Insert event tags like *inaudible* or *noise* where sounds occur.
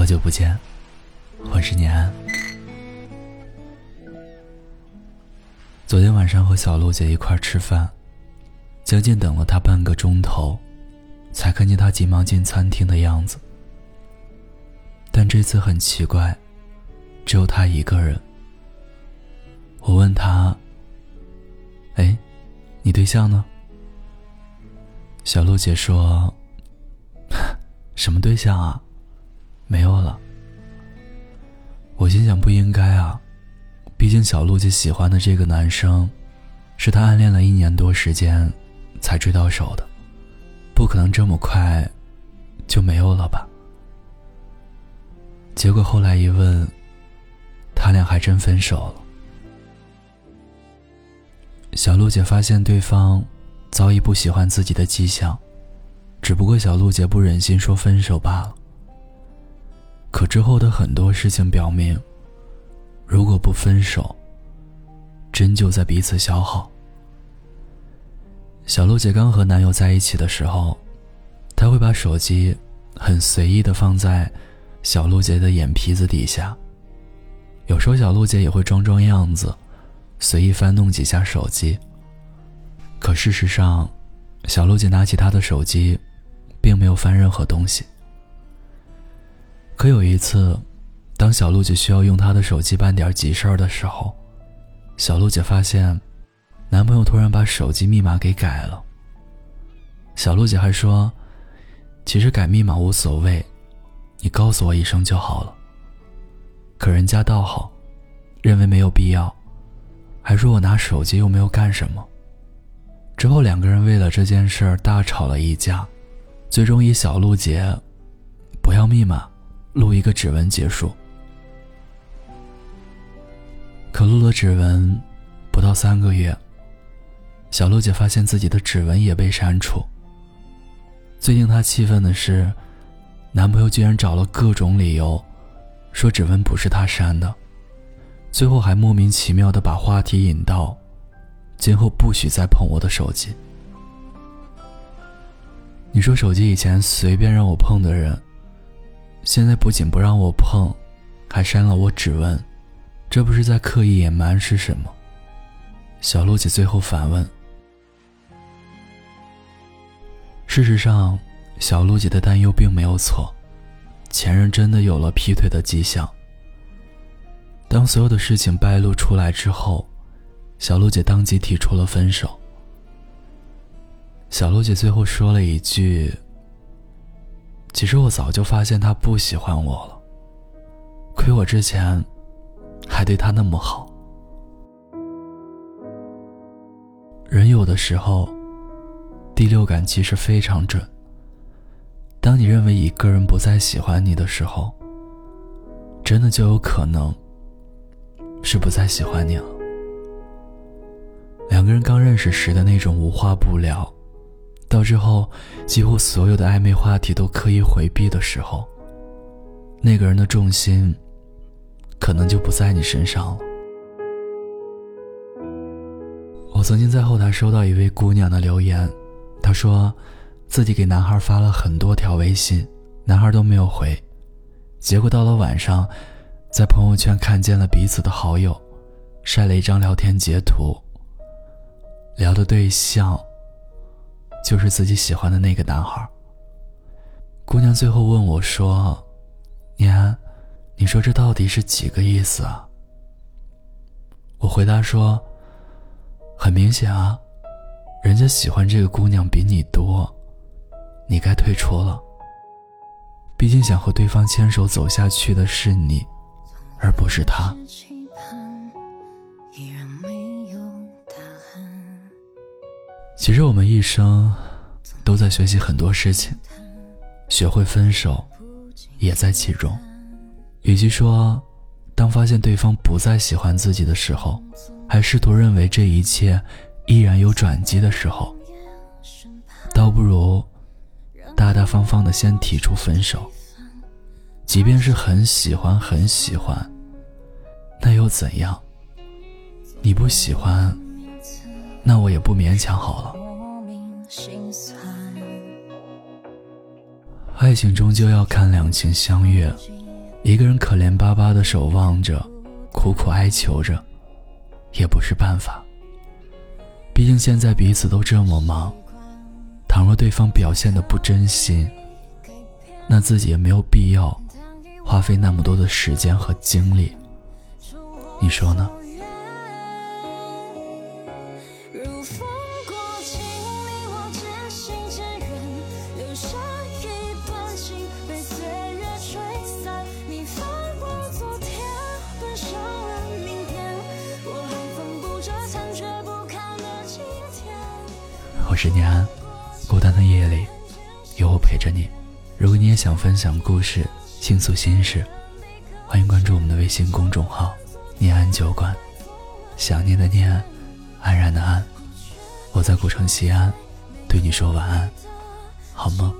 好久不见，我是念安。昨天晚上和小璐姐一块吃饭，将近等了她半个钟头，才看见她急忙进餐厅的样子。但这次很奇怪，只有她一个人。我问她：“哎，你对象呢？”小璐姐说：“ *laughs* 什么对象啊？没有了。”我心想不应该啊，毕竟小璐姐喜欢的这个男生，是她暗恋了一年多时间才追到手的，不可能这么快就没有了吧？结果后来一问，他俩还真分手了。小璐姐发现对方。早已不喜欢自己的迹象，只不过小璐姐不忍心说分手罢了。可之后的很多事情表明，如果不分手，真就在彼此消耗。小璐姐刚和男友在一起的时候，她会把手机很随意的放在小璐姐的眼皮子底下，有时候小璐姐也会装装样子，随意翻弄几下手机。可事实上，小璐姐拿起她的手机，并没有翻任何东西。可有一次，当小璐姐需要用她的手机办点急事儿的时候，小璐姐发现，男朋友突然把手机密码给改了。小璐姐还说：“其实改密码无所谓，你告诉我一声就好了。”可人家倒好，认为没有必要，还说我拿手机又没有干什么。之后，两个人为了这件事儿大吵了一架，最终以小璐姐不要密码，录一个指纹结束。可录了指纹不到三个月，小璐姐发现自己的指纹也被删除。最令她气愤的是，男朋友居然找了各种理由，说指纹不是他删的，最后还莫名其妙的把话题引到。今后不许再碰我的手机。你说手机以前随便让我碰的人，现在不仅不让我碰，还删了我指纹，这不是在刻意隐瞒是什么？小鹿姐最后反问。事实上，小鹿姐的担忧并没有错，前任真的有了劈腿的迹象。当所有的事情败露出来之后。小鹿姐当即提出了分手。小鹿姐最后说了一句：“其实我早就发现他不喜欢我了，亏我之前还对他那么好。”人有的时候，第六感其实非常准。当你认为一个人不再喜欢你的时候，真的就有可能是不再喜欢你了。两个人刚认识时的那种无话不聊，到之后几乎所有的暧昧话题都刻意回避的时候，那个人的重心可能就不在你身上了。我曾经在后台收到一位姑娘的留言，她说自己给男孩发了很多条微信，男孩都没有回，结果到了晚上，在朋友圈看见了彼此的好友，晒了一张聊天截图。聊的对象就是自己喜欢的那个男孩。姑娘最后问我说：“年，你说这到底是几个意思啊？”我回答说：“很明显啊，人家喜欢这个姑娘比你多，你该退出了。毕竟想和对方牵手走下去的是你，而不是他。”其实我们一生都在学习很多事情，学会分手也在其中。与其说，当发现对方不再喜欢自己的时候，还试图认为这一切依然有转机的时候，倒不如大大方方的先提出分手。即便是很喜欢很喜欢，那又怎样？你不喜欢。那我也不勉强好了。爱情终究要看两情相悦，一个人可怜巴巴的守望着，苦苦哀求着，也不是办法。毕竟现在彼此都这么忙，倘若对方表现的不真心，那自己也没有必要花费那么多的时间和精力。你说呢？我是念安，孤单的夜里有我陪着你。如果你也想分享故事、倾诉心事，欢迎关注我们的微信公众号“念安酒馆”。想念的念，安然的安，我在古城西安，对你说晚安，好梦。